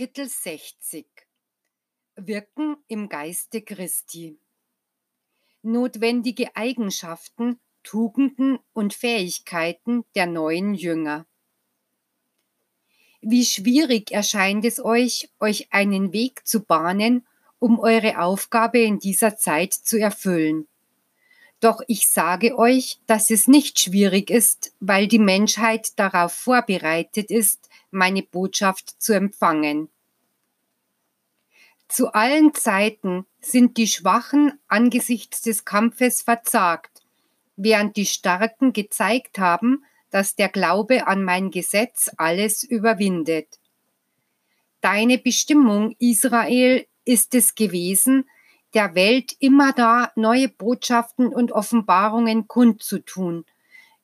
Kapitel 60 Wirken im Geiste Christi Notwendige Eigenschaften, Tugenden und Fähigkeiten der neuen Jünger Wie schwierig erscheint es euch, euch einen Weg zu bahnen, um eure Aufgabe in dieser Zeit zu erfüllen. Doch ich sage euch, dass es nicht schwierig ist, weil die Menschheit darauf vorbereitet ist, meine Botschaft zu empfangen. Zu allen Zeiten sind die Schwachen angesichts des Kampfes verzagt, während die Starken gezeigt haben, dass der Glaube an mein Gesetz alles überwindet. Deine Bestimmung, Israel, ist es gewesen, der Welt immer da neue Botschaften und Offenbarungen kundzutun,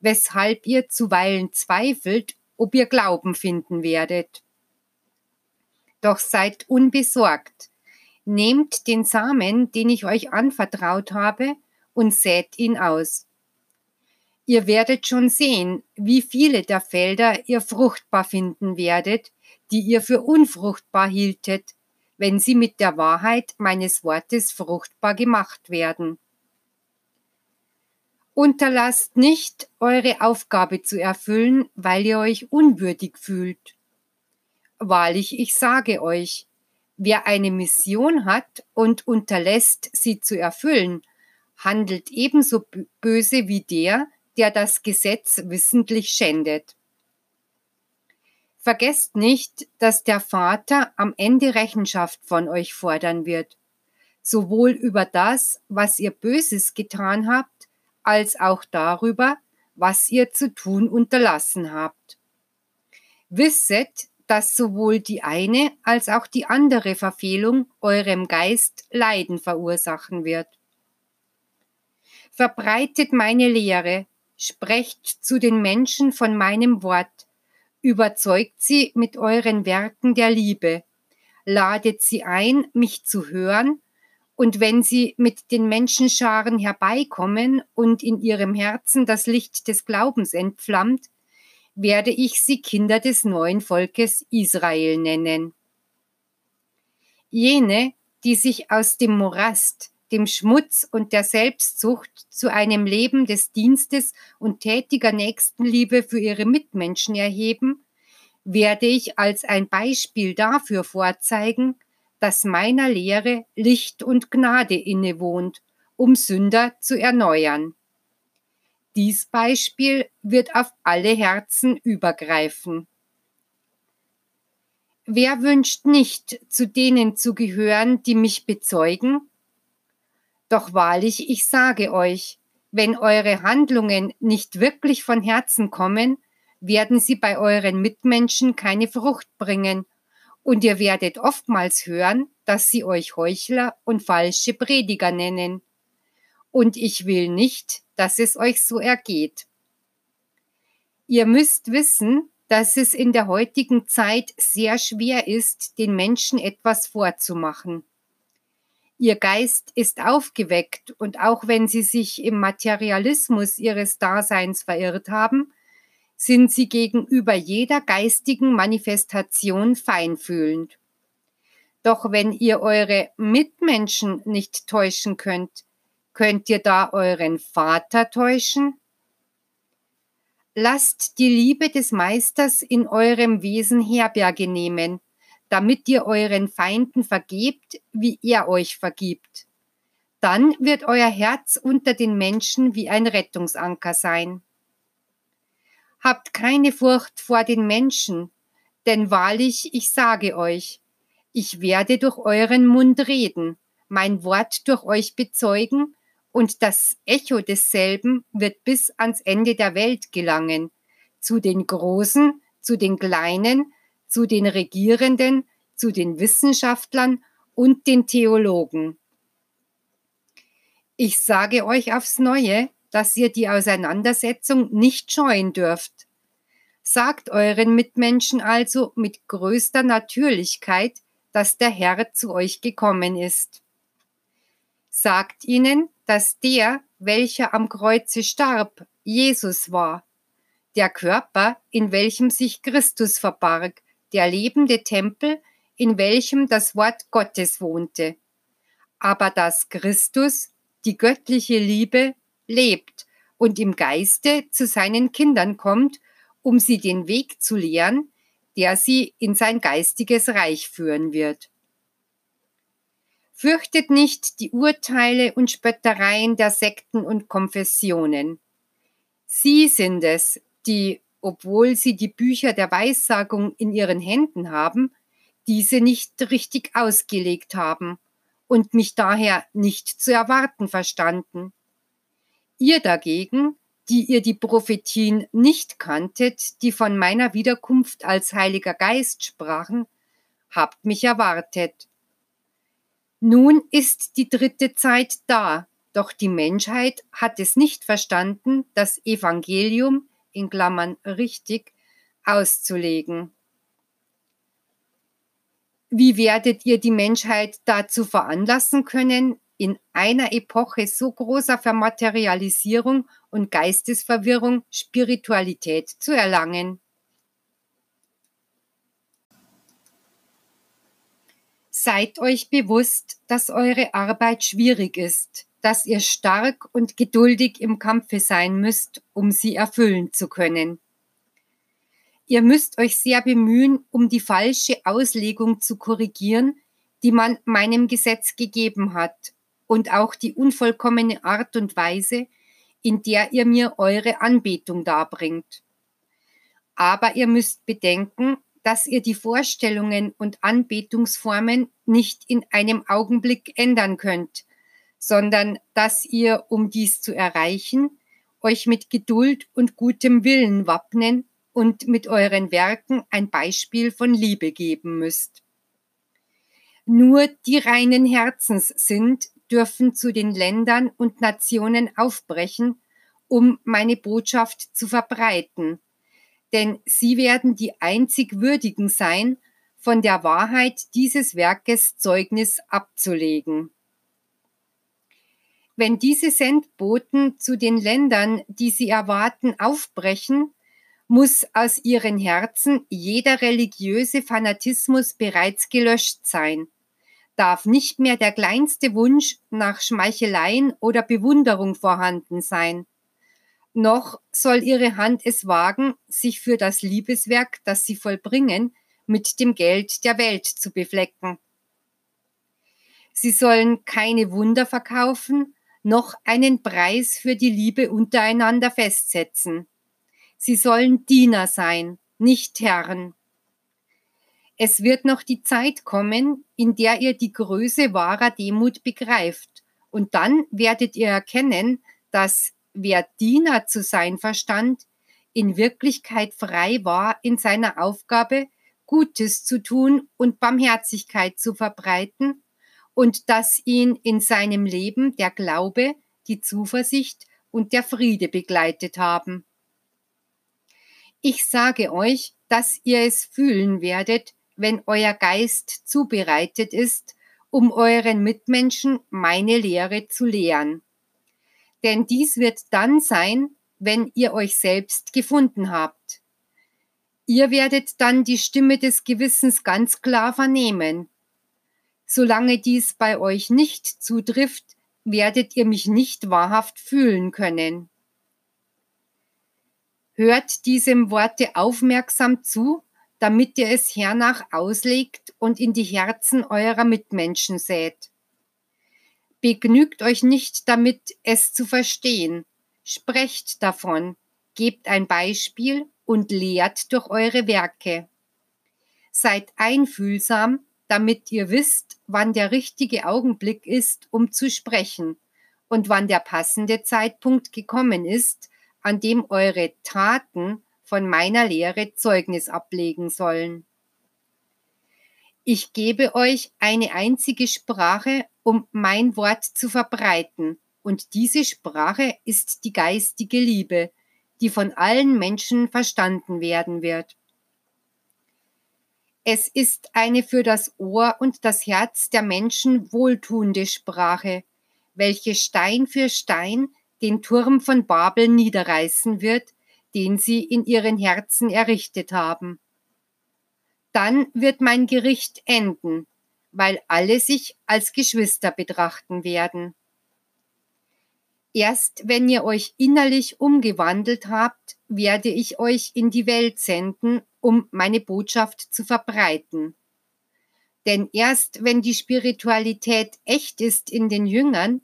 weshalb ihr zuweilen zweifelt ob ihr Glauben finden werdet. Doch seid unbesorgt. Nehmt den Samen, den ich euch anvertraut habe, und sät ihn aus. Ihr werdet schon sehen, wie viele der Felder ihr fruchtbar finden werdet, die ihr für unfruchtbar hieltet, wenn sie mit der Wahrheit meines Wortes fruchtbar gemacht werden. Unterlasst nicht, eure Aufgabe zu erfüllen, weil ihr euch unwürdig fühlt. Wahrlich, ich sage euch, wer eine Mission hat und unterlässt, sie zu erfüllen, handelt ebenso böse wie der, der das Gesetz wissentlich schändet. Vergesst nicht, dass der Vater am Ende Rechenschaft von euch fordern wird, sowohl über das, was ihr Böses getan habt, als auch darüber, was ihr zu tun unterlassen habt. Wisset, dass sowohl die eine als auch die andere Verfehlung eurem Geist Leiden verursachen wird. Verbreitet meine Lehre, sprecht zu den Menschen von meinem Wort, überzeugt sie mit euren Werken der Liebe, ladet sie ein, mich zu hören und wenn sie mit den Menschenscharen herbeikommen und in ihrem Herzen das Licht des Glaubens entflammt, werde ich sie Kinder des neuen Volkes Israel nennen. Jene, die sich aus dem Morast, dem Schmutz und der Selbstsucht zu einem Leben des Dienstes und tätiger Nächstenliebe für ihre Mitmenschen erheben, werde ich als ein Beispiel dafür vorzeigen, dass meiner Lehre Licht und Gnade innewohnt, um Sünder zu erneuern. Dies Beispiel wird auf alle Herzen übergreifen. Wer wünscht nicht, zu denen zu gehören, die mich bezeugen? Doch wahrlich, ich sage euch, wenn eure Handlungen nicht wirklich von Herzen kommen, werden sie bei euren Mitmenschen keine Frucht bringen und ihr werdet oftmals hören, dass sie euch Heuchler und falsche Prediger nennen. Und ich will nicht, dass es euch so ergeht. Ihr müsst wissen, dass es in der heutigen Zeit sehr schwer ist, den Menschen etwas vorzumachen. Ihr Geist ist aufgeweckt und auch wenn sie sich im Materialismus ihres Daseins verirrt haben, sind sie gegenüber jeder geistigen Manifestation feinfühlend. Doch wenn ihr eure Mitmenschen nicht täuschen könnt, könnt ihr da euren Vater täuschen? Lasst die Liebe des Meisters in eurem Wesen Herberge nehmen, damit ihr euren Feinden vergebt, wie er euch vergibt. Dann wird euer Herz unter den Menschen wie ein Rettungsanker sein. Habt keine Furcht vor den Menschen, denn wahrlich, ich sage euch, ich werde durch euren Mund reden, mein Wort durch euch bezeugen, und das Echo desselben wird bis ans Ende der Welt gelangen, zu den Großen, zu den Kleinen, zu den Regierenden, zu den Wissenschaftlern und den Theologen. Ich sage euch aufs neue, dass ihr die Auseinandersetzung nicht scheuen dürft. Sagt euren Mitmenschen also mit größter Natürlichkeit, dass der Herr zu euch gekommen ist. Sagt ihnen, dass der, welcher am Kreuze starb, Jesus war, der Körper, in welchem sich Christus verbarg, der lebende Tempel, in welchem das Wort Gottes wohnte, aber dass Christus, die göttliche Liebe, lebt und im Geiste zu seinen Kindern kommt, um sie den Weg zu lehren, der sie in sein geistiges Reich führen wird. Fürchtet nicht die Urteile und Spöttereien der Sekten und Konfessionen. Sie sind es, die, obwohl sie die Bücher der Weissagung in ihren Händen haben, diese nicht richtig ausgelegt haben und mich daher nicht zu erwarten verstanden. Ihr dagegen, die ihr die Prophetien nicht kanntet, die von meiner Wiederkunft als Heiliger Geist sprachen, habt mich erwartet. Nun ist die dritte Zeit da, doch die Menschheit hat es nicht verstanden, das Evangelium in Klammern richtig auszulegen. Wie werdet ihr die Menschheit dazu veranlassen können, in einer Epoche so großer Vermaterialisierung und Geistesverwirrung Spiritualität zu erlangen? Seid euch bewusst, dass eure Arbeit schwierig ist, dass ihr stark und geduldig im Kampfe sein müsst, um sie erfüllen zu können. Ihr müsst euch sehr bemühen, um die falsche Auslegung zu korrigieren, die man meinem Gesetz gegeben hat, und auch die unvollkommene Art und Weise, in der ihr mir eure Anbetung darbringt. Aber ihr müsst bedenken, dass ihr die Vorstellungen und Anbetungsformen nicht in einem Augenblick ändern könnt, sondern dass ihr, um dies zu erreichen, euch mit Geduld und gutem Willen wappnen und mit euren Werken ein Beispiel von Liebe geben müsst. Nur die reinen Herzens sind, dürfen zu den Ländern und Nationen aufbrechen, um meine Botschaft zu verbreiten. Denn sie werden die einzig Würdigen sein, von der Wahrheit dieses Werkes Zeugnis abzulegen. Wenn diese Sendboten zu den Ländern, die sie erwarten, aufbrechen, muss aus ihren Herzen jeder religiöse Fanatismus bereits gelöscht sein, darf nicht mehr der kleinste Wunsch nach Schmeicheleien oder Bewunderung vorhanden sein. Noch soll ihre Hand es wagen, sich für das Liebeswerk, das sie vollbringen, mit dem Geld der Welt zu beflecken. Sie sollen keine Wunder verkaufen, noch einen Preis für die Liebe untereinander festsetzen. Sie sollen Diener sein, nicht Herren. Es wird noch die Zeit kommen, in der ihr die Größe wahrer Demut begreift, und dann werdet ihr erkennen, dass wer Diener zu sein verstand, in Wirklichkeit frei war in seiner Aufgabe, Gutes zu tun und Barmherzigkeit zu verbreiten, und dass ihn in seinem Leben der Glaube, die Zuversicht und der Friede begleitet haben. Ich sage euch, dass ihr es fühlen werdet, wenn euer Geist zubereitet ist, um euren Mitmenschen meine Lehre zu lehren. Denn dies wird dann sein, wenn ihr euch selbst gefunden habt. Ihr werdet dann die Stimme des Gewissens ganz klar vernehmen. Solange dies bei euch nicht zutrifft, werdet ihr mich nicht wahrhaft fühlen können. Hört diesem Worte aufmerksam zu, damit ihr es hernach auslegt und in die Herzen eurer Mitmenschen sät. Begnügt euch nicht damit, es zu verstehen. Sprecht davon, gebt ein Beispiel und lehrt durch eure Werke. Seid einfühlsam, damit ihr wisst, wann der richtige Augenblick ist, um zu sprechen und wann der passende Zeitpunkt gekommen ist, an dem eure Taten von meiner Lehre Zeugnis ablegen sollen. Ich gebe euch eine einzige Sprache, um mein Wort zu verbreiten, und diese Sprache ist die geistige Liebe, die von allen Menschen verstanden werden wird. Es ist eine für das Ohr und das Herz der Menschen wohltuende Sprache, welche Stein für Stein den Turm von Babel niederreißen wird, den sie in ihren Herzen errichtet haben. Dann wird mein Gericht enden, weil alle sich als Geschwister betrachten werden. Erst wenn ihr euch innerlich umgewandelt habt, werde ich euch in die Welt senden, um meine Botschaft zu verbreiten. Denn erst wenn die Spiritualität echt ist in den Jüngern,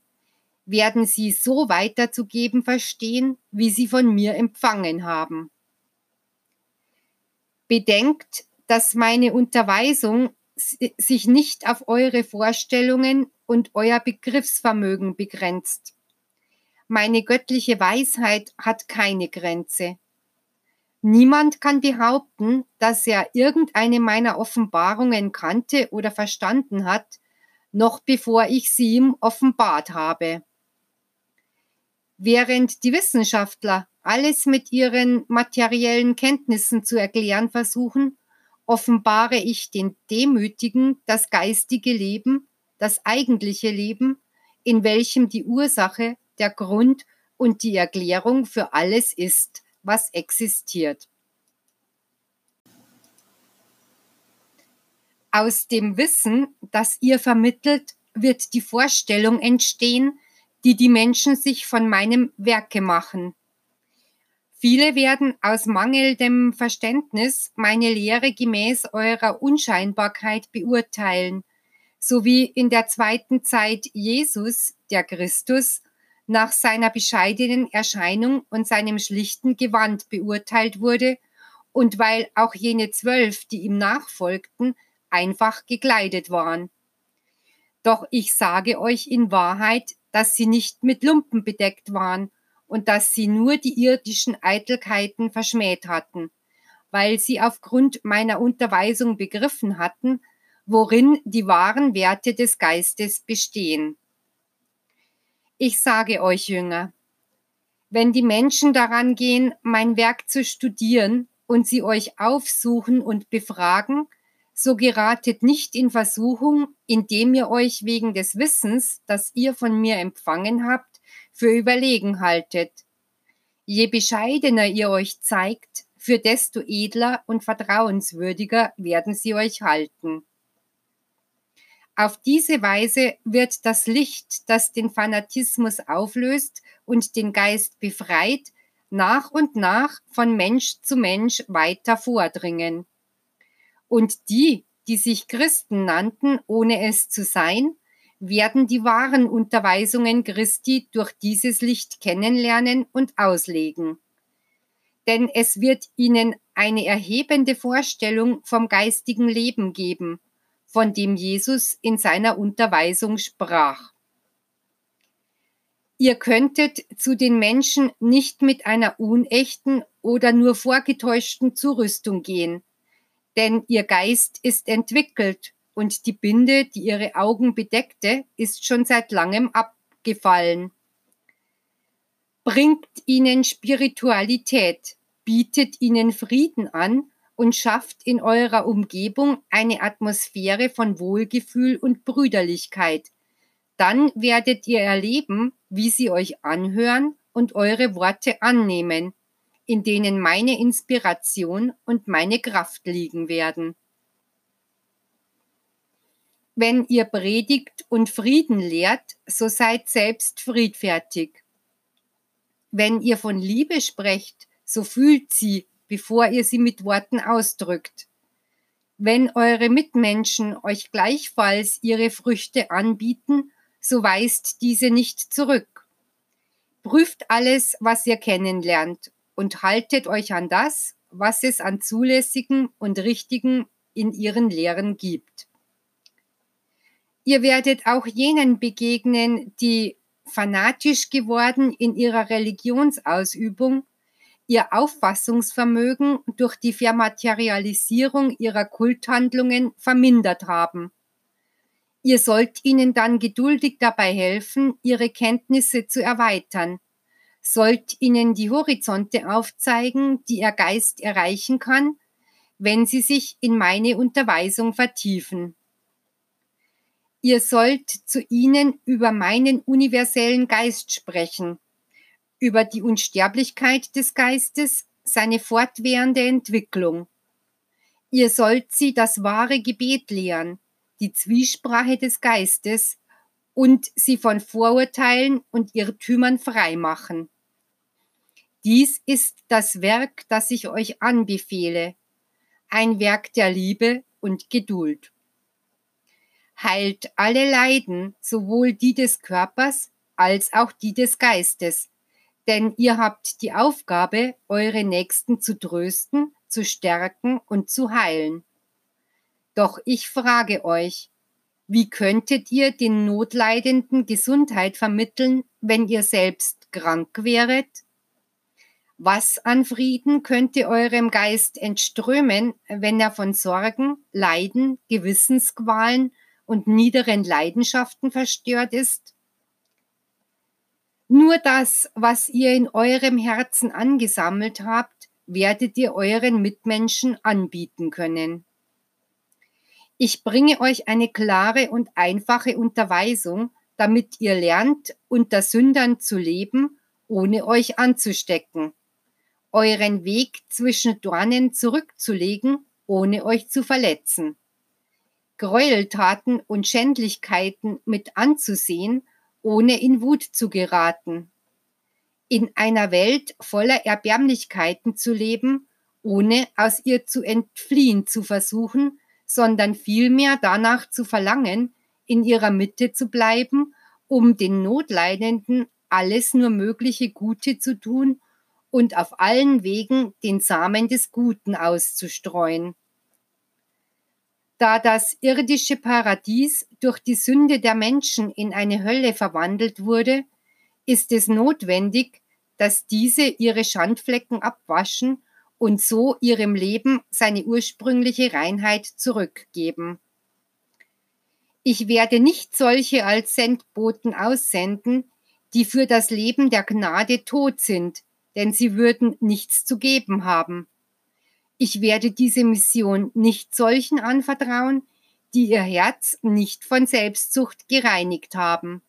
werden sie so weiterzugeben verstehen, wie sie von mir empfangen haben. Bedenkt, dass meine Unterweisung sich nicht auf eure Vorstellungen und euer Begriffsvermögen begrenzt. Meine göttliche Weisheit hat keine Grenze. Niemand kann behaupten, dass er irgendeine meiner Offenbarungen kannte oder verstanden hat, noch bevor ich sie ihm offenbart habe. Während die Wissenschaftler alles mit ihren materiellen Kenntnissen zu erklären versuchen, offenbare ich den Demütigen das geistige Leben, das eigentliche Leben, in welchem die Ursache, der Grund und die Erklärung für alles ist, was existiert. Aus dem Wissen, das ihr vermittelt, wird die Vorstellung entstehen, die die Menschen sich von meinem Werke machen. Viele werden aus mangelndem Verständnis meine Lehre gemäß eurer Unscheinbarkeit beurteilen, so wie in der zweiten Zeit Jesus, der Christus, nach seiner bescheidenen Erscheinung und seinem schlichten Gewand beurteilt wurde und weil auch jene zwölf, die ihm nachfolgten, einfach gekleidet waren. Doch ich sage euch in Wahrheit, dass sie nicht mit Lumpen bedeckt waren und dass sie nur die irdischen Eitelkeiten verschmäht hatten, weil sie aufgrund meiner Unterweisung begriffen hatten, worin die wahren Werte des Geistes bestehen. Ich sage euch, Jünger, wenn die Menschen daran gehen, mein Werk zu studieren und sie euch aufsuchen und befragen, so geratet nicht in Versuchung, indem ihr euch wegen des Wissens, das ihr von mir empfangen habt, für überlegen haltet. Je bescheidener ihr euch zeigt, für desto edler und vertrauenswürdiger werden sie euch halten. Auf diese Weise wird das Licht, das den Fanatismus auflöst und den Geist befreit, nach und nach von Mensch zu Mensch weiter vordringen. Und die, die sich Christen nannten, ohne es zu sein, werden die wahren Unterweisungen Christi durch dieses Licht kennenlernen und auslegen. Denn es wird ihnen eine erhebende Vorstellung vom geistigen Leben geben, von dem Jesus in seiner Unterweisung sprach. Ihr könntet zu den Menschen nicht mit einer unechten oder nur vorgetäuschten Zurüstung gehen, denn ihr Geist ist entwickelt und die Binde, die ihre Augen bedeckte, ist schon seit langem abgefallen. Bringt ihnen Spiritualität, bietet ihnen Frieden an und schafft in eurer Umgebung eine Atmosphäre von Wohlgefühl und Brüderlichkeit. Dann werdet ihr erleben, wie sie euch anhören und eure Worte annehmen, in denen meine Inspiration und meine Kraft liegen werden. Wenn ihr predigt und Frieden lehrt, so seid selbst friedfertig. Wenn ihr von Liebe sprecht, so fühlt sie, bevor ihr sie mit Worten ausdrückt. Wenn eure Mitmenschen euch gleichfalls ihre Früchte anbieten, so weist diese nicht zurück. Prüft alles, was ihr kennenlernt, und haltet euch an das, was es an zulässigen und richtigen in ihren Lehren gibt. Ihr werdet auch jenen begegnen, die fanatisch geworden in ihrer Religionsausübung, ihr Auffassungsvermögen durch die Vermaterialisierung ihrer Kulthandlungen vermindert haben. Ihr sollt ihnen dann geduldig dabei helfen, ihre Kenntnisse zu erweitern, sollt ihnen die Horizonte aufzeigen, die ihr Geist erreichen kann, wenn sie sich in meine Unterweisung vertiefen. Ihr sollt zu ihnen über meinen universellen Geist sprechen, über die Unsterblichkeit des Geistes, seine fortwährende Entwicklung. Ihr sollt sie das wahre Gebet lehren, die Zwiesprache des Geistes und sie von Vorurteilen und Irrtümern freimachen. Dies ist das Werk, das ich euch anbefehle, ein Werk der Liebe und Geduld. Heilt alle Leiden, sowohl die des Körpers als auch die des Geistes, denn ihr habt die Aufgabe, eure Nächsten zu trösten, zu stärken und zu heilen. Doch ich frage euch, wie könntet ihr den Notleidenden Gesundheit vermitteln, wenn ihr selbst krank wäret? Was an Frieden könnte eurem Geist entströmen, wenn er von Sorgen, Leiden, Gewissensqualen und niederen Leidenschaften verstört ist? Nur das, was ihr in eurem Herzen angesammelt habt, werdet ihr euren Mitmenschen anbieten können. Ich bringe euch eine klare und einfache Unterweisung, damit ihr lernt, unter Sündern zu leben, ohne euch anzustecken, euren Weg zwischen Dornen zurückzulegen, ohne euch zu verletzen, Gräueltaten und Schändlichkeiten mit anzusehen, ohne in Wut zu geraten, in einer Welt voller Erbärmlichkeiten zu leben, ohne aus ihr zu entfliehen zu versuchen, sondern vielmehr danach zu verlangen, in ihrer Mitte zu bleiben, um den Notleidenden alles nur mögliche Gute zu tun und auf allen Wegen den Samen des Guten auszustreuen. Da das irdische Paradies durch die Sünde der Menschen in eine Hölle verwandelt wurde, ist es notwendig, dass diese ihre Schandflecken abwaschen und so ihrem Leben seine ursprüngliche Reinheit zurückgeben. Ich werde nicht solche als Sendboten aussenden, die für das Leben der Gnade tot sind, denn sie würden nichts zu geben haben. Ich werde diese Mission nicht solchen anvertrauen, die ihr Herz nicht von Selbstsucht gereinigt haben.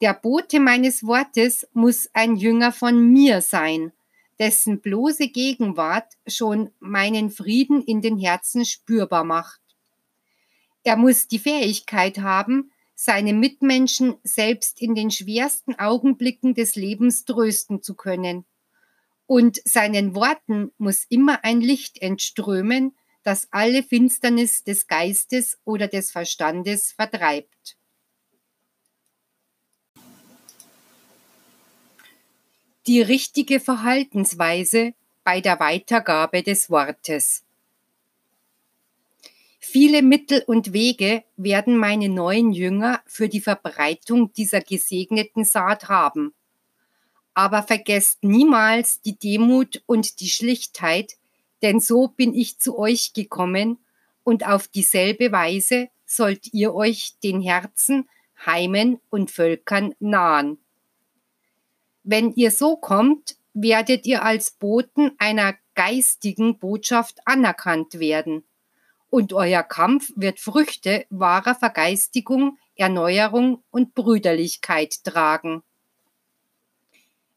Der Bote meines Wortes muss ein Jünger von mir sein, dessen bloße Gegenwart schon meinen Frieden in den Herzen spürbar macht. Er muss die Fähigkeit haben, seine Mitmenschen selbst in den schwersten Augenblicken des Lebens trösten zu können. Und seinen Worten muss immer ein Licht entströmen, das alle Finsternis des Geistes oder des Verstandes vertreibt. die richtige Verhaltensweise bei der Weitergabe des Wortes. Viele Mittel und Wege werden meine neuen Jünger für die Verbreitung dieser gesegneten Saat haben. Aber vergesst niemals die Demut und die Schlichtheit, denn so bin ich zu euch gekommen, und auf dieselbe Weise sollt ihr euch den Herzen, Heimen und Völkern nahen. Wenn ihr so kommt, werdet ihr als Boten einer geistigen Botschaft anerkannt werden. Und euer Kampf wird Früchte wahrer Vergeistigung, Erneuerung und Brüderlichkeit tragen.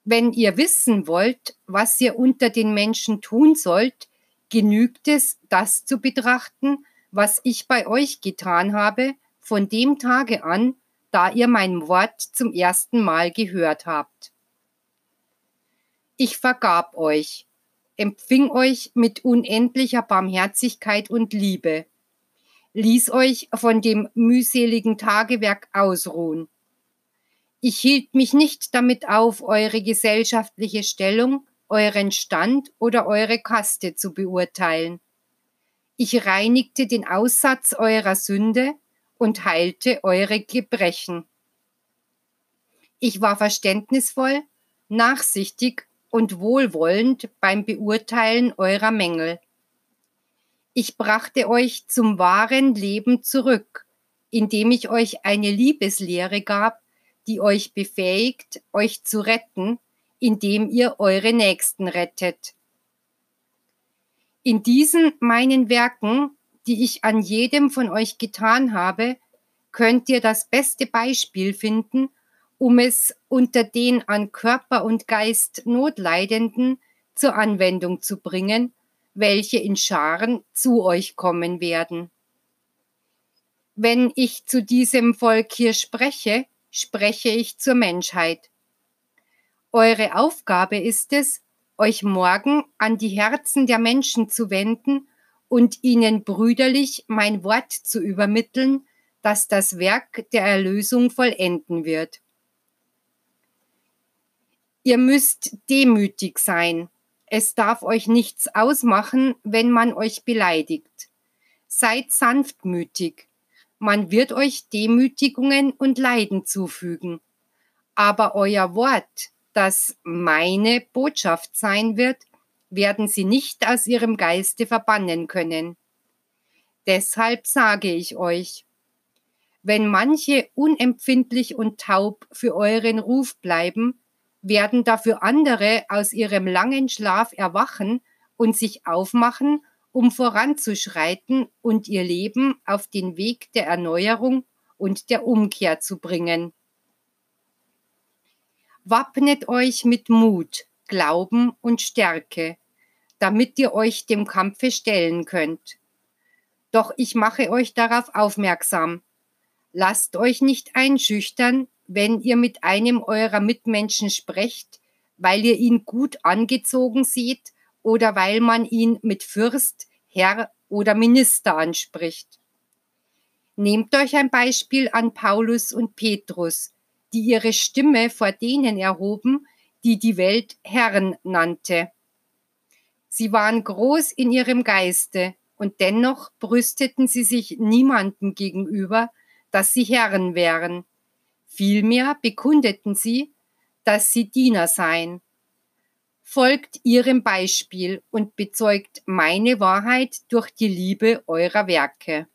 Wenn ihr wissen wollt, was ihr unter den Menschen tun sollt, genügt es, das zu betrachten, was ich bei euch getan habe, von dem Tage an, da ihr mein Wort zum ersten Mal gehört habt ich vergab euch, empfing euch mit unendlicher Barmherzigkeit und Liebe, ließ euch von dem mühseligen Tagewerk ausruhen. Ich hielt mich nicht damit auf, eure gesellschaftliche Stellung, euren Stand oder eure Kaste zu beurteilen. Ich reinigte den Aussatz eurer Sünde und heilte eure Gebrechen. Ich war verständnisvoll, nachsichtig und wohlwollend beim Beurteilen eurer Mängel. Ich brachte euch zum wahren Leben zurück, indem ich euch eine Liebeslehre gab, die euch befähigt, euch zu retten, indem ihr eure Nächsten rettet. In diesen meinen Werken, die ich an jedem von euch getan habe, könnt ihr das beste Beispiel finden, um es unter den an Körper und Geist Notleidenden zur Anwendung zu bringen, welche in Scharen zu euch kommen werden. Wenn ich zu diesem Volk hier spreche, spreche ich zur Menschheit. Eure Aufgabe ist es, euch morgen an die Herzen der Menschen zu wenden und ihnen brüderlich mein Wort zu übermitteln, das das Werk der Erlösung vollenden wird. Ihr müsst demütig sein. Es darf euch nichts ausmachen, wenn man euch beleidigt. Seid sanftmütig. Man wird euch Demütigungen und Leiden zufügen. Aber euer Wort, das meine Botschaft sein wird, werden sie nicht aus ihrem Geiste verbannen können. Deshalb sage ich euch, wenn manche unempfindlich und taub für euren Ruf bleiben, werden dafür andere aus ihrem langen Schlaf erwachen und sich aufmachen, um voranzuschreiten und ihr Leben auf den Weg der Erneuerung und der Umkehr zu bringen. Wappnet euch mit Mut, Glauben und Stärke, damit ihr euch dem Kampfe stellen könnt. Doch ich mache euch darauf aufmerksam. Lasst euch nicht einschüchtern, wenn ihr mit einem eurer Mitmenschen sprecht, weil ihr ihn gut angezogen seht oder weil man ihn mit Fürst, Herr oder Minister anspricht. Nehmt euch ein Beispiel an Paulus und Petrus, die ihre Stimme vor denen erhoben, die die Welt Herrn nannte. Sie waren groß in ihrem Geiste und dennoch brüsteten sie sich niemandem gegenüber, dass sie Herren wären. Vielmehr bekundeten sie, dass sie Diener seien. Folgt ihrem Beispiel und bezeugt meine Wahrheit durch die Liebe eurer Werke.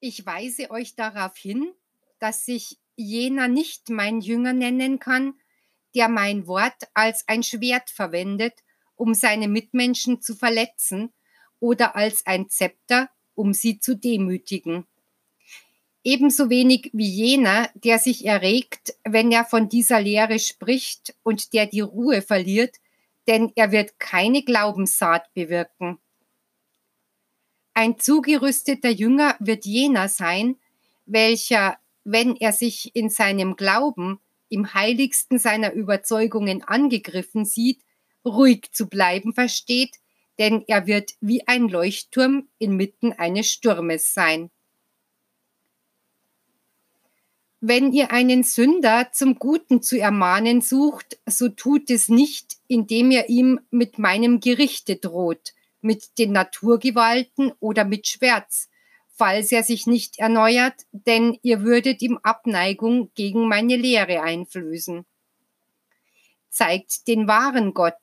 Ich weise euch darauf hin, dass sich jener nicht mein Jünger nennen kann, der mein Wort als ein Schwert verwendet, um seine Mitmenschen zu verletzen, oder als ein Zepter, um sie zu demütigen. Ebenso wenig wie jener, der sich erregt, wenn er von dieser Lehre spricht und der die Ruhe verliert, denn er wird keine Glaubenssaat bewirken. Ein zugerüsteter Jünger wird jener sein, welcher, wenn er sich in seinem Glauben im heiligsten seiner Überzeugungen angegriffen sieht, ruhig zu bleiben versteht, denn er wird wie ein Leuchtturm inmitten eines Sturmes sein. Wenn ihr einen Sünder zum Guten zu ermahnen sucht, so tut es nicht, indem ihr ihm mit meinem Gerichte droht, mit den Naturgewalten oder mit Schwert, falls er sich nicht erneuert, denn ihr würdet ihm Abneigung gegen meine Lehre einflößen. Zeigt den wahren Gott,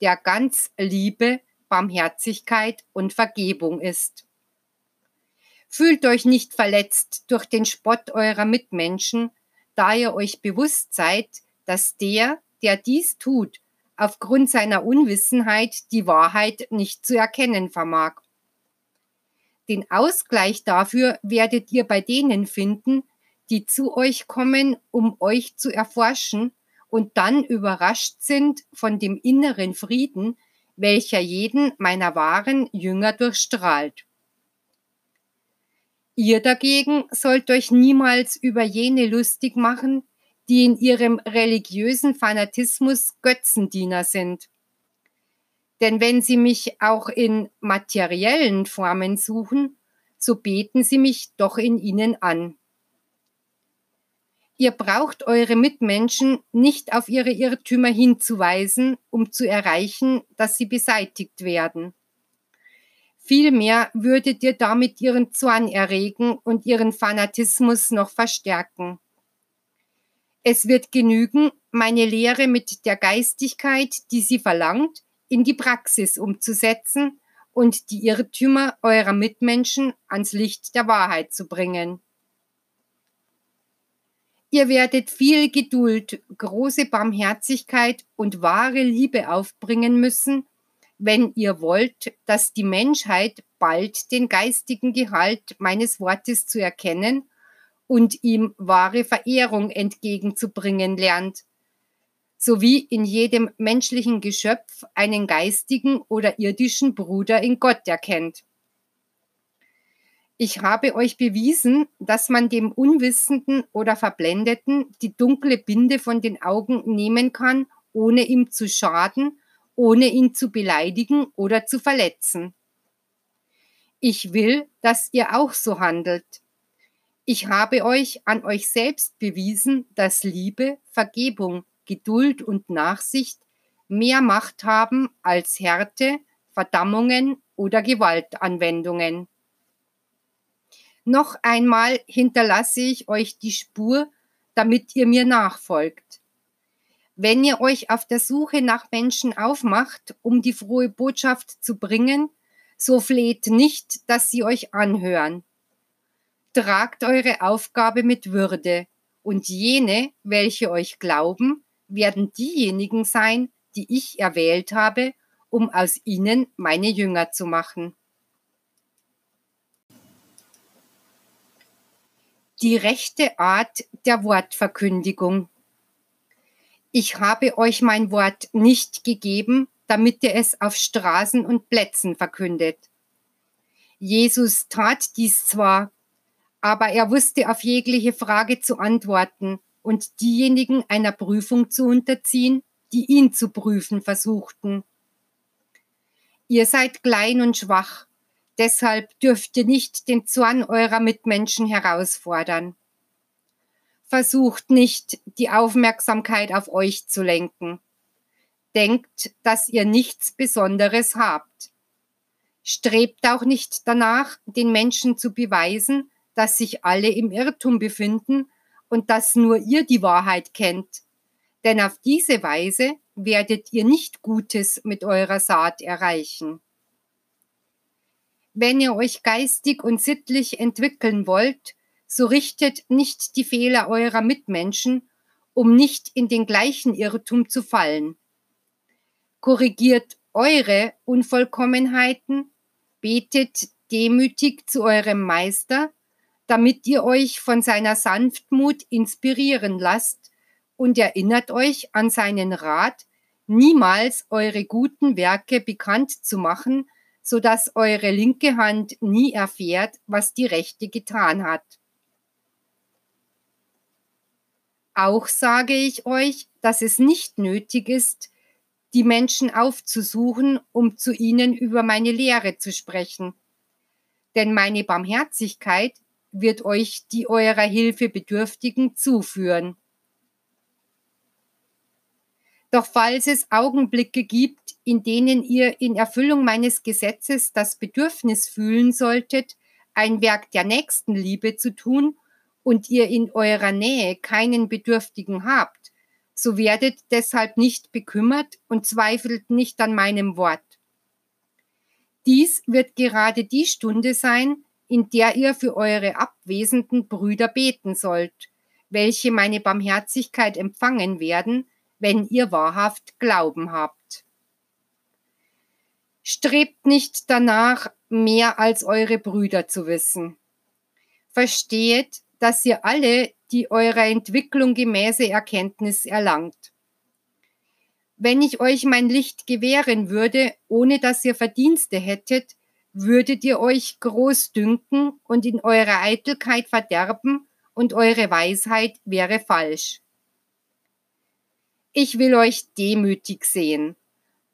der ganz Liebe, Barmherzigkeit und Vergebung ist. Fühlt euch nicht verletzt durch den Spott eurer Mitmenschen, da ihr euch bewusst seid, dass der, der dies tut, aufgrund seiner Unwissenheit die Wahrheit nicht zu erkennen vermag. Den Ausgleich dafür werdet ihr bei denen finden, die zu euch kommen, um euch zu erforschen und dann überrascht sind von dem inneren Frieden, welcher jeden meiner wahren Jünger durchstrahlt. Ihr dagegen sollt euch niemals über jene lustig machen, die in ihrem religiösen Fanatismus Götzendiener sind. Denn wenn sie mich auch in materiellen Formen suchen, so beten sie mich doch in ihnen an. Ihr braucht eure Mitmenschen nicht auf ihre Irrtümer hinzuweisen, um zu erreichen, dass sie beseitigt werden. Vielmehr würdet ihr damit ihren Zorn erregen und ihren Fanatismus noch verstärken. Es wird genügen, meine Lehre mit der Geistigkeit, die sie verlangt, in die Praxis umzusetzen und die Irrtümer eurer Mitmenschen ans Licht der Wahrheit zu bringen. Ihr werdet viel Geduld, große Barmherzigkeit und wahre Liebe aufbringen müssen, wenn ihr wollt, dass die Menschheit bald den geistigen Gehalt meines Wortes zu erkennen und ihm wahre Verehrung entgegenzubringen lernt. sowie in jedem menschlichen Geschöpf einen geistigen oder irdischen Bruder in Gott erkennt. Ich habe euch bewiesen, dass man dem Unwissenden oder Verblendeten die dunkle Binde von den Augen nehmen kann, ohne ihm zu schaden, ohne ihn zu beleidigen oder zu verletzen. Ich will, dass ihr auch so handelt. Ich habe euch an euch selbst bewiesen, dass Liebe, Vergebung, Geduld und Nachsicht mehr Macht haben als Härte, Verdammungen oder Gewaltanwendungen. Noch einmal hinterlasse ich euch die Spur, damit ihr mir nachfolgt. Wenn ihr euch auf der Suche nach Menschen aufmacht, um die frohe Botschaft zu bringen, so fleht nicht, dass sie euch anhören. Tragt eure Aufgabe mit Würde, und jene, welche euch glauben, werden diejenigen sein, die ich erwählt habe, um aus ihnen meine Jünger zu machen. die rechte Art der Wortverkündigung. Ich habe euch mein Wort nicht gegeben, damit ihr es auf Straßen und Plätzen verkündet. Jesus tat dies zwar, aber er wusste auf jegliche Frage zu antworten und diejenigen einer Prüfung zu unterziehen, die ihn zu prüfen versuchten. Ihr seid klein und schwach, Deshalb dürft ihr nicht den Zorn eurer Mitmenschen herausfordern. Versucht nicht, die Aufmerksamkeit auf euch zu lenken. Denkt, dass ihr nichts Besonderes habt. Strebt auch nicht danach, den Menschen zu beweisen, dass sich alle im Irrtum befinden und dass nur ihr die Wahrheit kennt. Denn auf diese Weise werdet ihr nicht Gutes mit eurer Saat erreichen. Wenn ihr euch geistig und sittlich entwickeln wollt, so richtet nicht die Fehler eurer Mitmenschen, um nicht in den gleichen Irrtum zu fallen. Korrigiert eure Unvollkommenheiten, betet demütig zu eurem Meister, damit ihr euch von seiner Sanftmut inspirieren lasst und erinnert euch an seinen Rat, niemals eure guten Werke bekannt zu machen, so dass eure linke Hand nie erfährt, was die rechte getan hat. Auch sage ich euch, dass es nicht nötig ist, die Menschen aufzusuchen, um zu ihnen über meine Lehre zu sprechen. Denn meine Barmherzigkeit wird euch die eurer Hilfe Bedürftigen zuführen. Doch falls es Augenblicke gibt, in denen ihr in Erfüllung meines Gesetzes das Bedürfnis fühlen solltet, ein Werk der Nächstenliebe zu tun und ihr in eurer Nähe keinen Bedürftigen habt, so werdet deshalb nicht bekümmert und zweifelt nicht an meinem Wort. Dies wird gerade die Stunde sein, in der ihr für eure abwesenden Brüder beten sollt, welche meine Barmherzigkeit empfangen werden, wenn ihr wahrhaft Glauben habt. Strebt nicht danach, mehr als eure Brüder zu wissen. Versteht, dass ihr alle die eurer Entwicklung gemäße Erkenntnis erlangt. Wenn ich euch mein Licht gewähren würde, ohne dass ihr Verdienste hättet, würdet ihr euch groß dünken und in eurer Eitelkeit verderben, und eure Weisheit wäre falsch. Ich will euch demütig sehen.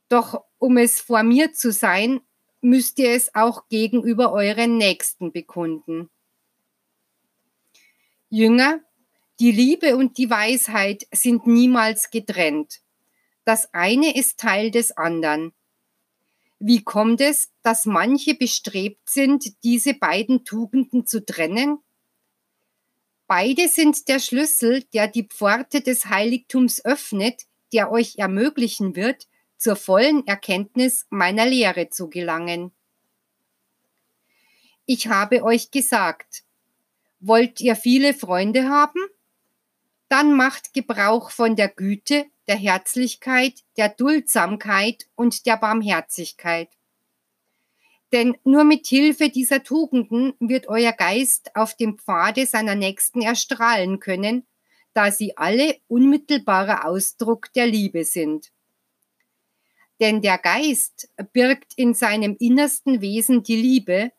Doch um es vor mir zu sein, müsst ihr es auch gegenüber euren Nächsten bekunden. Jünger, die Liebe und die Weisheit sind niemals getrennt. Das eine ist Teil des anderen. Wie kommt es, dass manche bestrebt sind, diese beiden Tugenden zu trennen? Beide sind der Schlüssel, der die Pforte des Heiligtums öffnet, der euch ermöglichen wird, zur vollen Erkenntnis meiner Lehre zu gelangen. Ich habe euch gesagt, wollt ihr viele Freunde haben? Dann macht Gebrauch von der Güte, der Herzlichkeit, der Duldsamkeit und der Barmherzigkeit. Denn nur mit Hilfe dieser Tugenden wird euer Geist auf dem Pfade seiner Nächsten erstrahlen können, da sie alle unmittelbarer Ausdruck der Liebe sind. Denn der Geist birgt in seinem innersten Wesen die Liebe,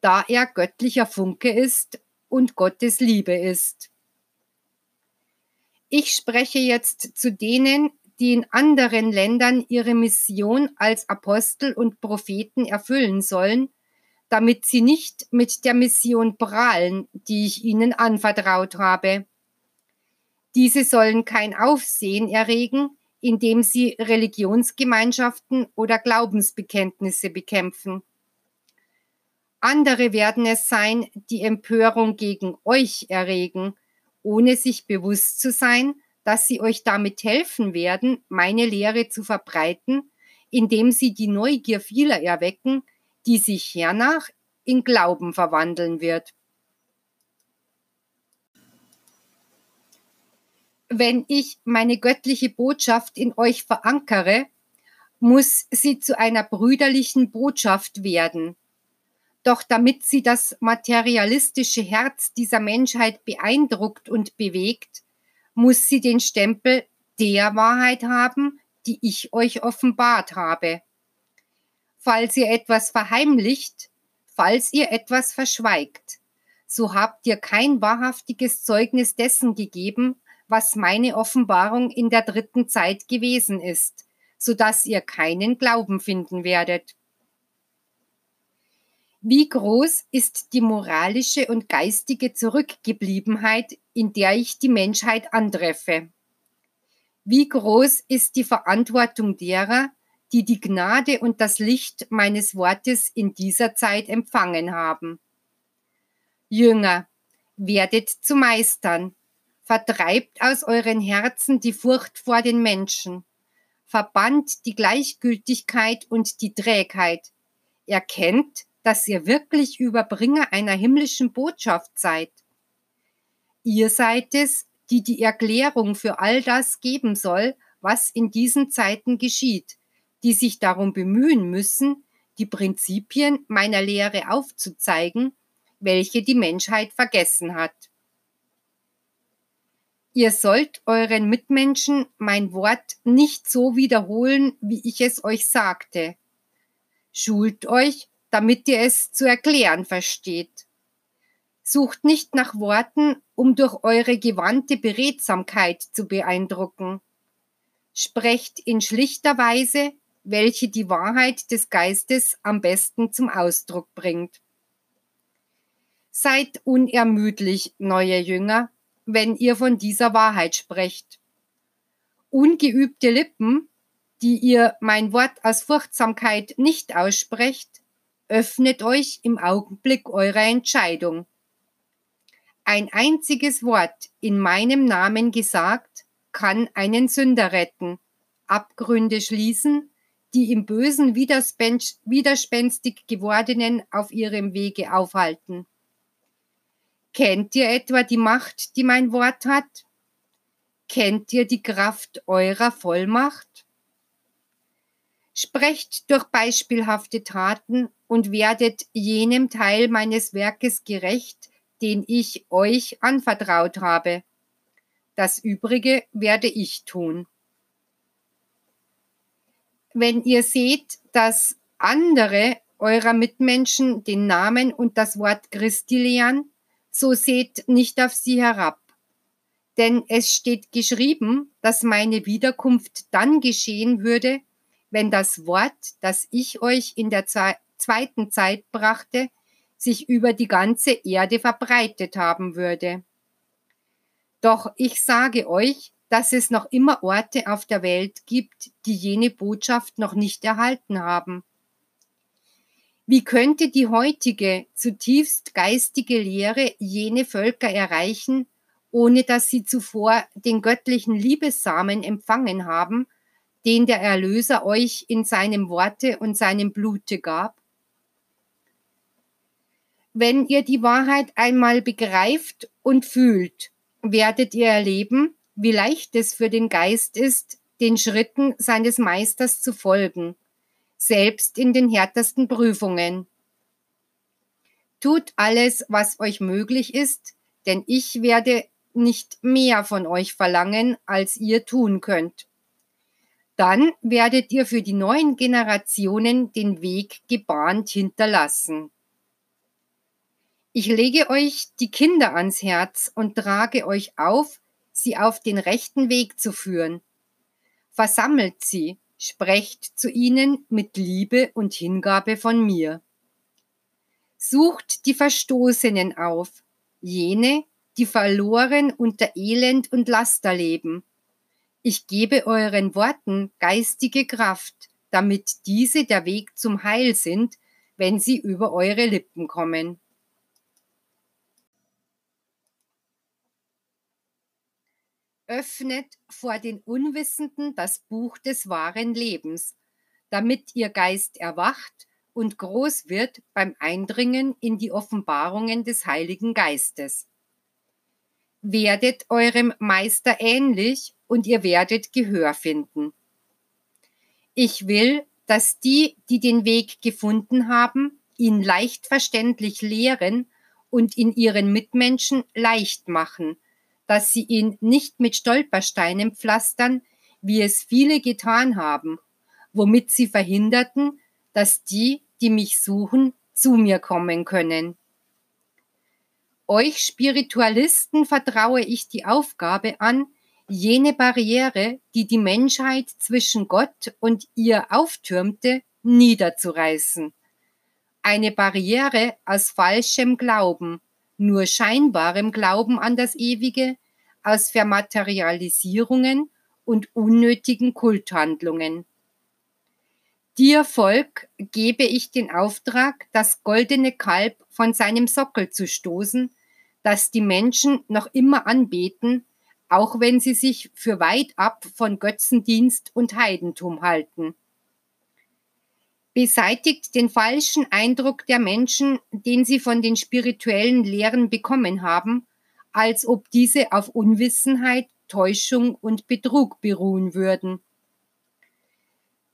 da er göttlicher Funke ist und Gottes Liebe ist. Ich spreche jetzt zu denen, die in anderen Ländern ihre Mission als Apostel und Propheten erfüllen sollen, damit sie nicht mit der Mission prahlen, die ich ihnen anvertraut habe. Diese sollen kein Aufsehen erregen, indem sie Religionsgemeinschaften oder Glaubensbekenntnisse bekämpfen. Andere werden es sein, die Empörung gegen euch erregen, ohne sich bewusst zu sein, dass sie euch damit helfen werden, meine Lehre zu verbreiten, indem sie die Neugier vieler erwecken, die sich hernach in Glauben verwandeln wird. Wenn ich meine göttliche Botschaft in euch verankere, muss sie zu einer brüderlichen Botschaft werden. Doch damit sie das materialistische Herz dieser Menschheit beeindruckt und bewegt, muss sie den Stempel der Wahrheit haben, die ich euch offenbart habe. Falls ihr etwas verheimlicht, falls ihr etwas verschweigt, so habt ihr kein wahrhaftiges Zeugnis dessen gegeben, was meine Offenbarung in der dritten Zeit gewesen ist, so dass ihr keinen Glauben finden werdet. Wie groß ist die moralische und geistige Zurückgebliebenheit, in der ich die Menschheit antreffe? Wie groß ist die Verantwortung derer, die die Gnade und das Licht meines Wortes in dieser Zeit empfangen haben? Jünger, werdet zu Meistern, vertreibt aus euren Herzen die Furcht vor den Menschen, verbannt die Gleichgültigkeit und die Trägheit, erkennt, dass ihr wirklich Überbringer einer himmlischen Botschaft seid. Ihr seid es, die die Erklärung für all das geben soll, was in diesen Zeiten geschieht, die sich darum bemühen müssen, die Prinzipien meiner Lehre aufzuzeigen, welche die Menschheit vergessen hat. Ihr sollt euren Mitmenschen mein Wort nicht so wiederholen, wie ich es euch sagte. Schult euch damit ihr es zu erklären versteht. Sucht nicht nach Worten, um durch eure gewandte Beredsamkeit zu beeindrucken. Sprecht in schlichter Weise, welche die Wahrheit des Geistes am besten zum Ausdruck bringt. Seid unermüdlich, neue Jünger, wenn ihr von dieser Wahrheit sprecht. Ungeübte Lippen, die ihr mein Wort aus Furchtsamkeit nicht aussprecht, öffnet euch im Augenblick eurer Entscheidung. Ein einziges Wort in meinem Namen gesagt kann einen Sünder retten, Abgründe schließen, die im Bösen widerspenstig gewordenen auf ihrem Wege aufhalten. Kennt ihr etwa die Macht, die mein Wort hat? Kennt ihr die Kraft eurer Vollmacht? Sprecht durch beispielhafte Taten und werdet jenem Teil meines Werkes gerecht, den ich euch anvertraut habe. Das Übrige werde ich tun. Wenn ihr seht, dass andere eurer Mitmenschen den Namen und das Wort Christi lehren, so seht nicht auf sie herab. Denn es steht geschrieben, dass meine Wiederkunft dann geschehen würde, wenn das Wort, das ich euch in der zweiten Zeit brachte, sich über die ganze Erde verbreitet haben würde. Doch ich sage euch, dass es noch immer Orte auf der Welt gibt, die jene Botschaft noch nicht erhalten haben. Wie könnte die heutige, zutiefst geistige Lehre jene Völker erreichen, ohne dass sie zuvor den göttlichen Liebessamen empfangen haben, den der Erlöser euch in seinem Worte und seinem Blute gab? Wenn ihr die Wahrheit einmal begreift und fühlt, werdet ihr erleben, wie leicht es für den Geist ist, den Schritten seines Meisters zu folgen, selbst in den härtesten Prüfungen. Tut alles, was euch möglich ist, denn ich werde nicht mehr von euch verlangen, als ihr tun könnt. Dann werdet ihr für die neuen Generationen den Weg gebahnt hinterlassen. Ich lege euch die Kinder ans Herz und trage euch auf, sie auf den rechten Weg zu führen. Versammelt sie, sprecht zu ihnen mit Liebe und Hingabe von mir. Sucht die Verstoßenen auf, jene, die verloren unter Elend und Laster leben. Ich gebe euren Worten geistige Kraft, damit diese der Weg zum Heil sind, wenn sie über eure Lippen kommen. Öffnet vor den Unwissenden das Buch des wahren Lebens, damit ihr Geist erwacht und groß wird beim Eindringen in die Offenbarungen des Heiligen Geistes. Werdet eurem Meister ähnlich und ihr werdet Gehör finden. Ich will, dass die, die den Weg gefunden haben, ihn leicht verständlich lehren und in ihren Mitmenschen leicht machen, dass sie ihn nicht mit Stolpersteinen pflastern, wie es viele getan haben, womit sie verhinderten, dass die, die mich suchen, zu mir kommen können. Euch Spiritualisten vertraue ich die Aufgabe an, jene Barriere, die die Menschheit zwischen Gott und ihr auftürmte, niederzureißen. Eine Barriere aus falschem Glauben, nur scheinbarem Glauben an das Ewige, aus Vermaterialisierungen und unnötigen Kulthandlungen. Dir Volk gebe ich den Auftrag, das goldene Kalb von seinem Sockel zu stoßen, das die Menschen noch immer anbeten, auch wenn sie sich für weit ab von Götzendienst und Heidentum halten beseitigt den falschen Eindruck der Menschen, den sie von den spirituellen Lehren bekommen haben, als ob diese auf Unwissenheit, Täuschung und Betrug beruhen würden.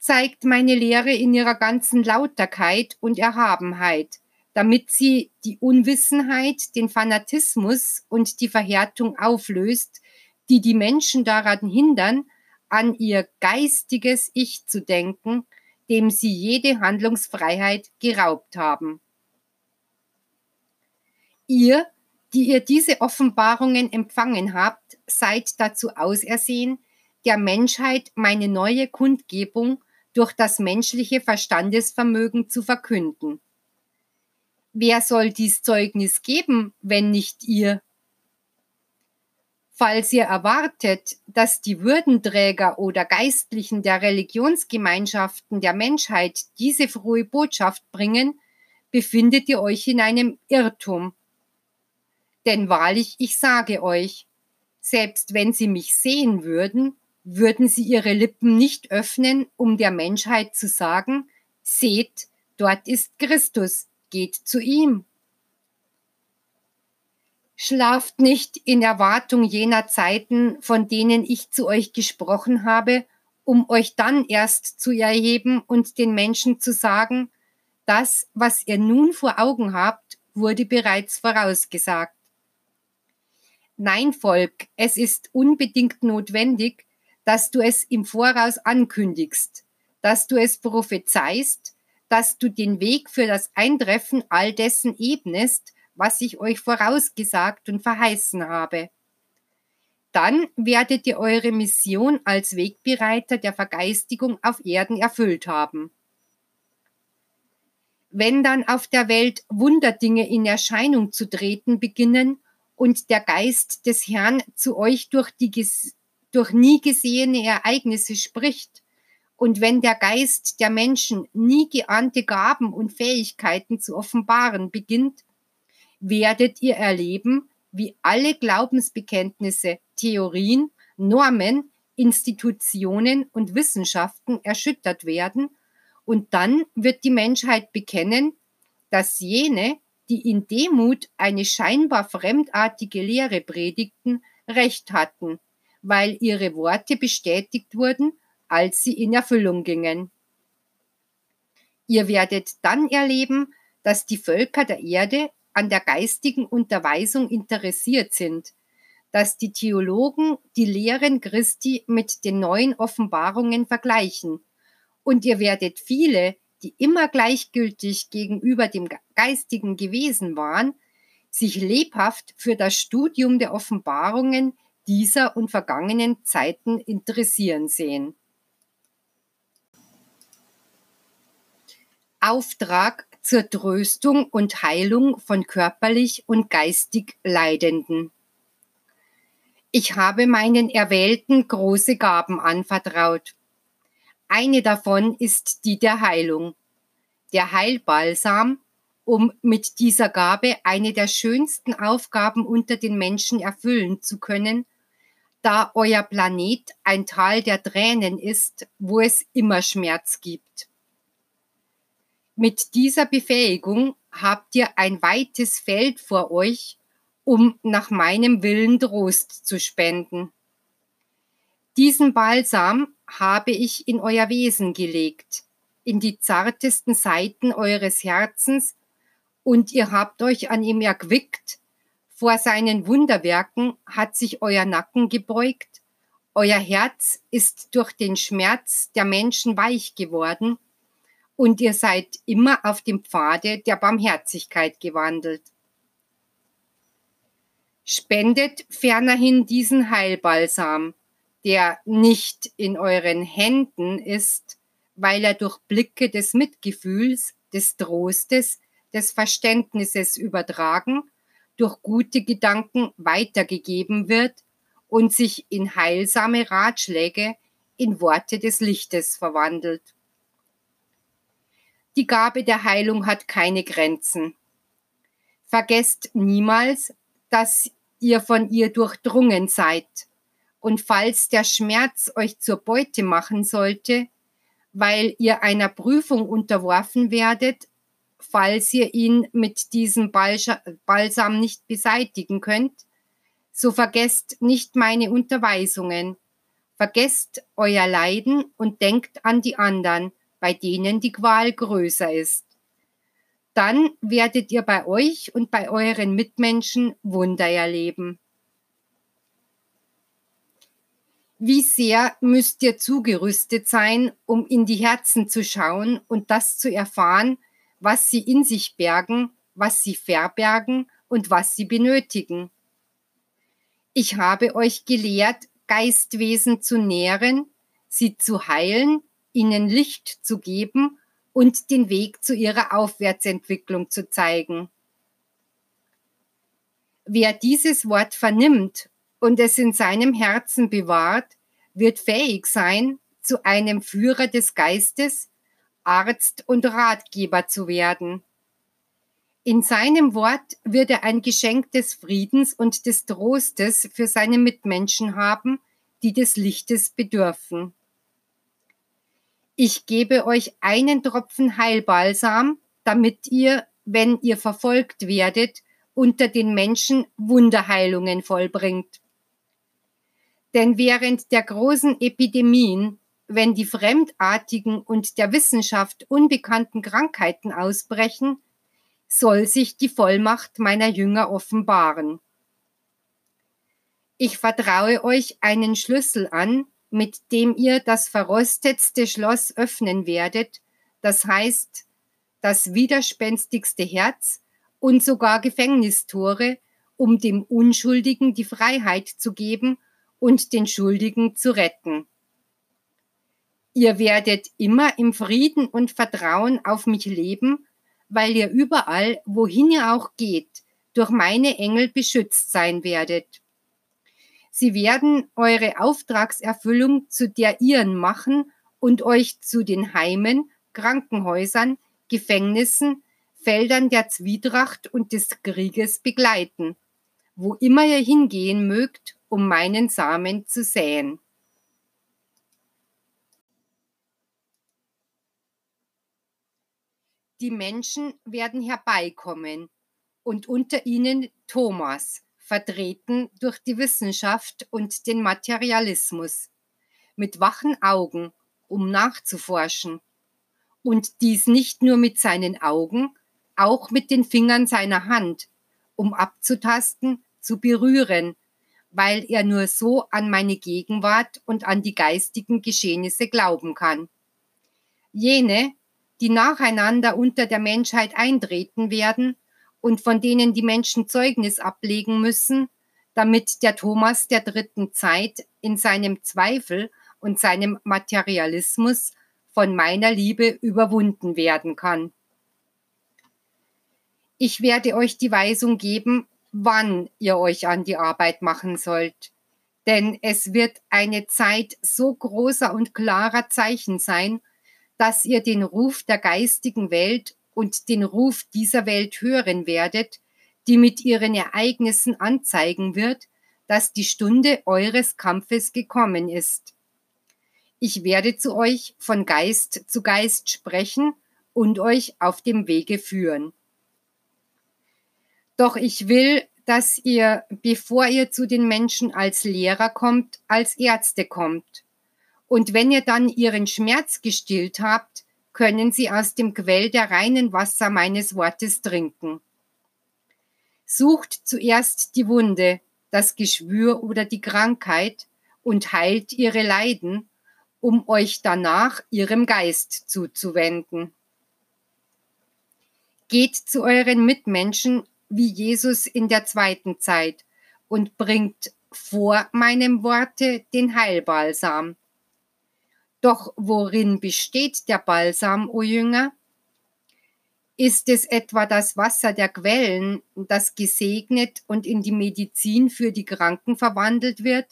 Zeigt meine Lehre in ihrer ganzen Lauterkeit und Erhabenheit, damit sie die Unwissenheit, den Fanatismus und die Verhärtung auflöst, die die Menschen daran hindern, an ihr geistiges Ich zu denken, dem sie jede Handlungsfreiheit geraubt haben. Ihr, die ihr diese Offenbarungen empfangen habt, seid dazu ausersehen, der Menschheit meine neue Kundgebung durch das menschliche Verstandesvermögen zu verkünden. Wer soll dies Zeugnis geben, wenn nicht ihr? Falls ihr erwartet, dass die Würdenträger oder Geistlichen der Religionsgemeinschaften der Menschheit diese frohe Botschaft bringen, befindet ihr euch in einem Irrtum. Denn wahrlich, ich sage euch, selbst wenn sie mich sehen würden, würden sie ihre Lippen nicht öffnen, um der Menschheit zu sagen, seht, dort ist Christus, geht zu ihm. Schlaft nicht in Erwartung jener Zeiten, von denen ich zu euch gesprochen habe, um euch dann erst zu erheben und den Menschen zu sagen, das, was ihr nun vor Augen habt, wurde bereits vorausgesagt. Nein, Volk, es ist unbedingt notwendig, dass du es im Voraus ankündigst, dass du es prophezeist, dass du den Weg für das Eintreffen all dessen ebnest, was ich euch vorausgesagt und verheißen habe. Dann werdet ihr eure Mission als Wegbereiter der Vergeistigung auf Erden erfüllt haben. Wenn dann auf der Welt Wunderdinge in Erscheinung zu treten beginnen und der Geist des Herrn zu euch durch, die, durch nie gesehene Ereignisse spricht, und wenn der Geist der Menschen nie geahnte Gaben und Fähigkeiten zu offenbaren beginnt, werdet ihr erleben, wie alle Glaubensbekenntnisse, Theorien, Normen, Institutionen und Wissenschaften erschüttert werden, und dann wird die Menschheit bekennen, dass jene, die in Demut eine scheinbar fremdartige Lehre predigten, recht hatten, weil ihre Worte bestätigt wurden, als sie in Erfüllung gingen. Ihr werdet dann erleben, dass die Völker der Erde an der geistigen Unterweisung interessiert sind, dass die Theologen die Lehren Christi mit den neuen Offenbarungen vergleichen. Und ihr werdet viele, die immer gleichgültig gegenüber dem Geistigen gewesen waren, sich lebhaft für das Studium der Offenbarungen dieser und vergangenen Zeiten interessieren sehen. Auftrag zur Tröstung und Heilung von körperlich und geistig Leidenden. Ich habe meinen Erwählten große Gaben anvertraut. Eine davon ist die der Heilung. Der Heilbalsam, um mit dieser Gabe eine der schönsten Aufgaben unter den Menschen erfüllen zu können, da euer Planet ein Tal der Tränen ist, wo es immer Schmerz gibt. Mit dieser Befähigung habt ihr ein weites Feld vor euch, um nach meinem Willen Trost zu spenden. Diesen Balsam habe ich in euer Wesen gelegt, in die zartesten Seiten eures Herzens, und ihr habt euch an ihm erquickt, vor seinen Wunderwerken hat sich euer Nacken gebeugt, euer Herz ist durch den Schmerz der Menschen weich geworden, und ihr seid immer auf dem Pfade der Barmherzigkeit gewandelt. Spendet fernerhin diesen Heilbalsam, der nicht in euren Händen ist, weil er durch Blicke des Mitgefühls, des Trostes, des Verständnisses übertragen, durch gute Gedanken weitergegeben wird und sich in heilsame Ratschläge, in Worte des Lichtes verwandelt. Die Gabe der Heilung hat keine Grenzen. Vergesst niemals, dass ihr von ihr durchdrungen seid. Und falls der Schmerz euch zur Beute machen sollte, weil ihr einer Prüfung unterworfen werdet, falls ihr ihn mit diesem Balsam nicht beseitigen könnt, so vergesst nicht meine Unterweisungen. Vergesst euer Leiden und denkt an die anderen, bei denen die Qual größer ist dann werdet ihr bei euch und bei euren Mitmenschen Wunder erleben. Wie sehr müsst ihr zugerüstet sein, um in die Herzen zu schauen und das zu erfahren, was sie in sich bergen, was sie verbergen und was sie benötigen. Ich habe euch gelehrt, Geistwesen zu nähren, sie zu heilen, ihnen Licht zu geben und den Weg zu ihrer Aufwärtsentwicklung zu zeigen. Wer dieses Wort vernimmt und es in seinem Herzen bewahrt, wird fähig sein, zu einem Führer des Geistes, Arzt und Ratgeber zu werden. In seinem Wort wird er ein Geschenk des Friedens und des Trostes für seine Mitmenschen haben, die des Lichtes bedürfen. Ich gebe euch einen Tropfen Heilbalsam, damit ihr, wenn ihr verfolgt werdet, unter den Menschen Wunderheilungen vollbringt. Denn während der großen Epidemien, wenn die fremdartigen und der Wissenschaft unbekannten Krankheiten ausbrechen, soll sich die Vollmacht meiner Jünger offenbaren. Ich vertraue euch einen Schlüssel an, mit dem ihr das verrostetste Schloss öffnen werdet, das heißt das widerspenstigste Herz und sogar Gefängnistore, um dem Unschuldigen die Freiheit zu geben und den Schuldigen zu retten. Ihr werdet immer im Frieden und Vertrauen auf mich leben, weil ihr überall, wohin ihr auch geht, durch meine Engel beschützt sein werdet. Sie werden eure Auftragserfüllung zu der ihren machen und euch zu den Heimen, Krankenhäusern, Gefängnissen, Feldern der Zwietracht und des Krieges begleiten, wo immer ihr hingehen mögt, um meinen Samen zu säen. Die Menschen werden herbeikommen und unter ihnen Thomas, vertreten durch die Wissenschaft und den Materialismus, mit wachen Augen, um nachzuforschen. Und dies nicht nur mit seinen Augen, auch mit den Fingern seiner Hand, um abzutasten, zu berühren, weil er nur so an meine Gegenwart und an die geistigen Geschehnisse glauben kann. Jene, die nacheinander unter der Menschheit eintreten werden und von denen die Menschen Zeugnis ablegen müssen, damit der Thomas der dritten Zeit in seinem Zweifel und seinem Materialismus von meiner Liebe überwunden werden kann. Ich werde euch die Weisung geben, wann ihr euch an die Arbeit machen sollt. Denn es wird eine Zeit so großer und klarer Zeichen sein, dass ihr den Ruf der geistigen Welt und den Ruf dieser Welt hören werdet, die mit ihren Ereignissen anzeigen wird, dass die Stunde eures Kampfes gekommen ist. Ich werde zu euch von Geist zu Geist sprechen und euch auf dem Wege führen. Doch ich will, dass ihr, bevor ihr zu den Menschen als Lehrer kommt, als Ärzte kommt. Und wenn ihr dann ihren Schmerz gestillt habt, können sie aus dem Quell der reinen Wasser meines Wortes trinken. Sucht zuerst die Wunde, das Geschwür oder die Krankheit und heilt ihre Leiden, um euch danach ihrem Geist zuzuwenden. Geht zu euren Mitmenschen wie Jesus in der zweiten Zeit und bringt vor meinem Worte den Heilbalsam. Doch worin besteht der Balsam, o Jünger? Ist es etwa das Wasser der Quellen, das gesegnet und in die Medizin für die Kranken verwandelt wird?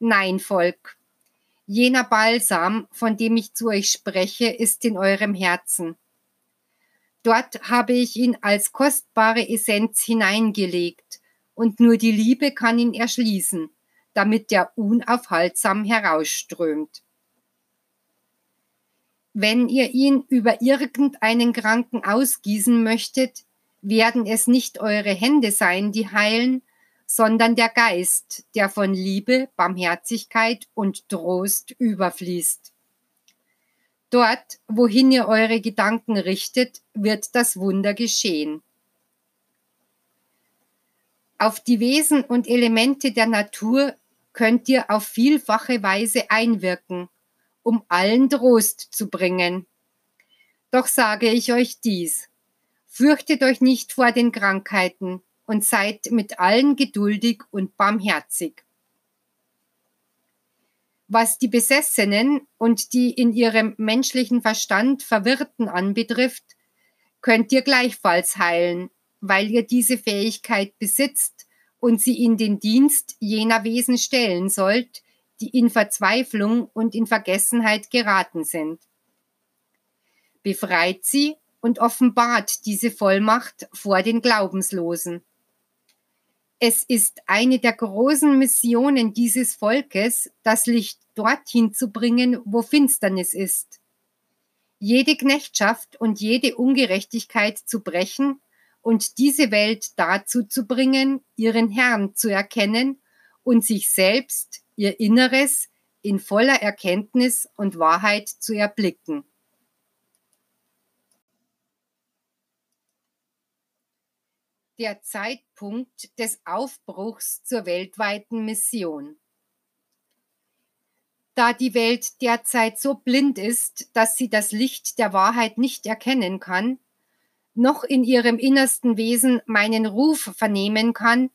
Nein, Volk. Jener Balsam, von dem ich zu euch spreche, ist in eurem Herzen. Dort habe ich ihn als kostbare Essenz hineingelegt, und nur die Liebe kann ihn erschließen, damit er unaufhaltsam herausströmt. Wenn ihr ihn über irgendeinen Kranken ausgießen möchtet, werden es nicht eure Hände sein, die heilen, sondern der Geist, der von Liebe, Barmherzigkeit und Trost überfließt. Dort, wohin ihr eure Gedanken richtet, wird das Wunder geschehen. Auf die Wesen und Elemente der Natur könnt ihr auf vielfache Weise einwirken, um allen Trost zu bringen. Doch sage ich euch dies, fürchtet euch nicht vor den Krankheiten und seid mit allen geduldig und barmherzig was die Besessenen und die in ihrem menschlichen Verstand Verwirrten anbetrifft, könnt ihr gleichfalls heilen, weil ihr diese Fähigkeit besitzt und sie in den Dienst jener Wesen stellen sollt, die in Verzweiflung und in Vergessenheit geraten sind. Befreit sie und offenbart diese Vollmacht vor den Glaubenslosen. Es ist eine der großen Missionen dieses Volkes, das Licht dorthin zu bringen, wo Finsternis ist. Jede Knechtschaft und jede Ungerechtigkeit zu brechen und diese Welt dazu zu bringen, ihren Herrn zu erkennen und sich selbst, ihr Inneres, in voller Erkenntnis und Wahrheit zu erblicken. der Zeitpunkt des Aufbruchs zur weltweiten Mission. Da die Welt derzeit so blind ist, dass sie das Licht der Wahrheit nicht erkennen kann, noch in ihrem innersten Wesen meinen Ruf vernehmen kann,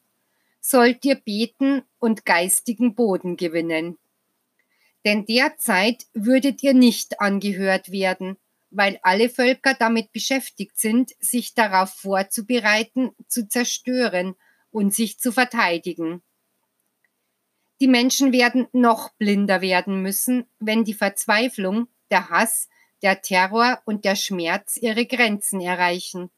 sollt ihr beten und geistigen Boden gewinnen. Denn derzeit würdet ihr nicht angehört werden, weil alle Völker damit beschäftigt sind, sich darauf vorzubereiten, zu zerstören und sich zu verteidigen. Die Menschen werden noch blinder werden müssen, wenn die Verzweiflung, der Hass, der Terror und der Schmerz ihre Grenzen erreichen.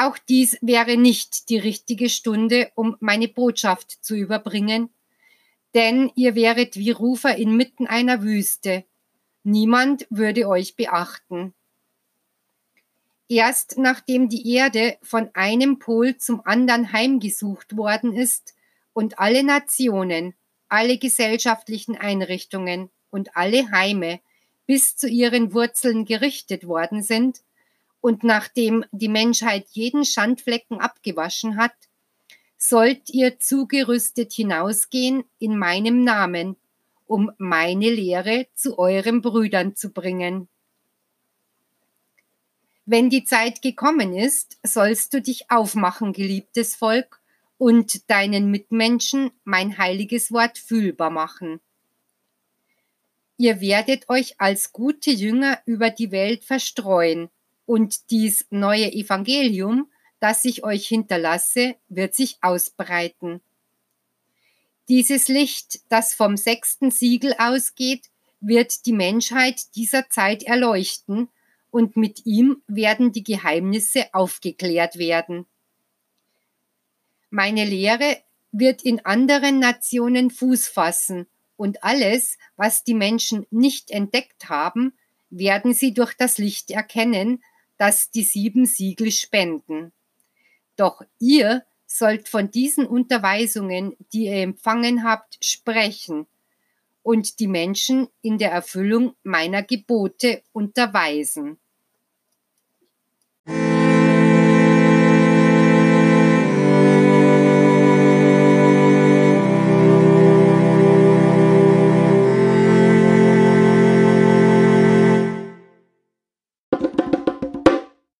Auch dies wäre nicht die richtige Stunde, um meine Botschaft zu überbringen, denn ihr wäret wie Rufer inmitten einer Wüste, Niemand würde euch beachten. Erst nachdem die Erde von einem Pol zum anderen heimgesucht worden ist und alle Nationen, alle gesellschaftlichen Einrichtungen und alle Heime bis zu ihren Wurzeln gerichtet worden sind und nachdem die Menschheit jeden Schandflecken abgewaschen hat, sollt ihr zugerüstet hinausgehen in meinem Namen, um meine Lehre zu euren Brüdern zu bringen. Wenn die Zeit gekommen ist, sollst du dich aufmachen, geliebtes Volk, und deinen Mitmenschen mein heiliges Wort fühlbar machen. Ihr werdet euch als gute Jünger über die Welt verstreuen, und dies neue Evangelium das ich euch hinterlasse, wird sich ausbreiten. Dieses Licht, das vom sechsten Siegel ausgeht, wird die Menschheit dieser Zeit erleuchten und mit ihm werden die Geheimnisse aufgeklärt werden. Meine Lehre wird in anderen Nationen Fuß fassen und alles, was die Menschen nicht entdeckt haben, werden sie durch das Licht erkennen, das die sieben Siegel spenden. Doch ihr sollt von diesen Unterweisungen, die ihr empfangen habt, sprechen und die Menschen in der Erfüllung meiner Gebote unterweisen.